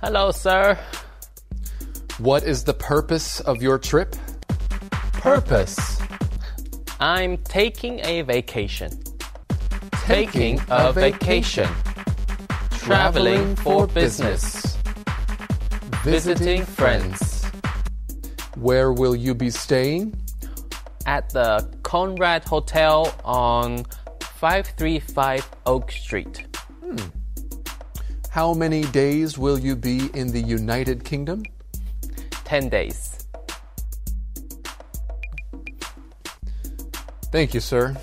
Hello, sir. What is the purpose of your trip? Purpose. I'm taking a vacation. Taking a vacation. Traveling for business. Visiting friends. Where will you be staying? At the Conrad Hotel on 535 Oak Street. Hmm. How many days will you be in the United Kingdom? 10 days. Thank you, sir.